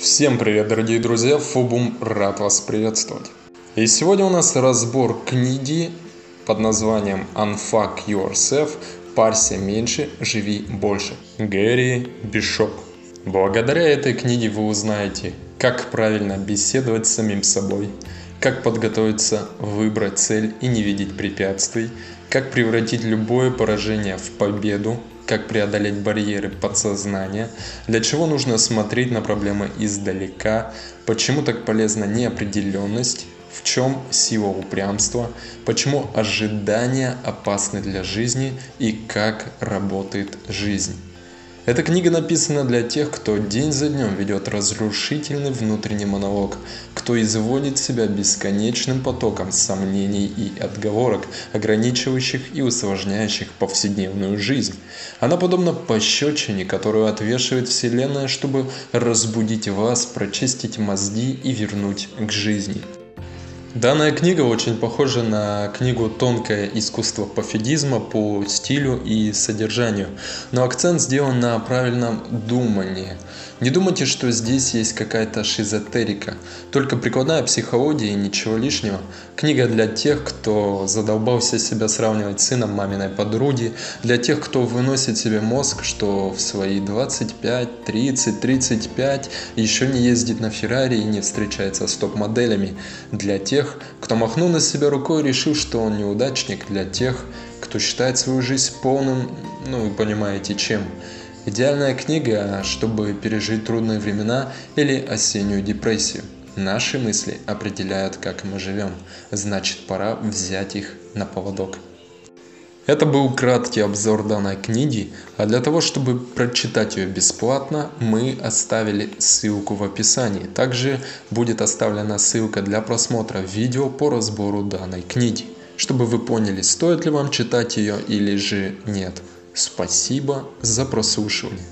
Всем привет, дорогие друзья! Фобум рад вас приветствовать. И сегодня у нас разбор книги под названием Unfuck Yourself «Парься меньше, живи больше» Гэри Бишоп. Благодаря этой книге вы узнаете, как правильно беседовать с самим собой, как подготовиться, выбрать цель и не видеть препятствий, как превратить любое поражение в победу, как преодолеть барьеры подсознания, для чего нужно смотреть на проблемы издалека, почему так полезна неопределенность, в чем сила упрямства, почему ожидания опасны для жизни и как работает жизнь. Эта книга написана для тех, кто день за днем ведет разрушительный внутренний монолог, кто изводит себя бесконечным потоком сомнений и отговорок, ограничивающих и усложняющих повседневную жизнь. Она подобна пощечине, которую отвешивает Вселенная, чтобы разбудить вас, прочистить мозги и вернуть к жизни. Данная книга очень похожа на книгу «Тонкое искусство пофигизма» по стилю и содержанию, но акцент сделан на правильном думании – не думайте, что здесь есть какая-то шизотерика, только прикладная психология и ничего лишнего. Книга для тех, кто задолбался себя сравнивать с сыном маминой подруги, для тех, кто выносит себе мозг, что в свои 25, 30, 35 еще не ездит на Феррари и не встречается с топ-моделями, для тех, кто махнул на себя рукой решил, что он неудачник, для тех, кто считает свою жизнь полным, ну вы понимаете чем. Идеальная книга, чтобы пережить трудные времена или осеннюю депрессию. Наши мысли определяют, как мы живем. Значит, пора взять их на поводок. Это был краткий обзор данной книги, а для того, чтобы прочитать ее бесплатно, мы оставили ссылку в описании. Также будет оставлена ссылка для просмотра видео по разбору данной книги, чтобы вы поняли, стоит ли вам читать ее или же нет. Спасибо за прослушивание.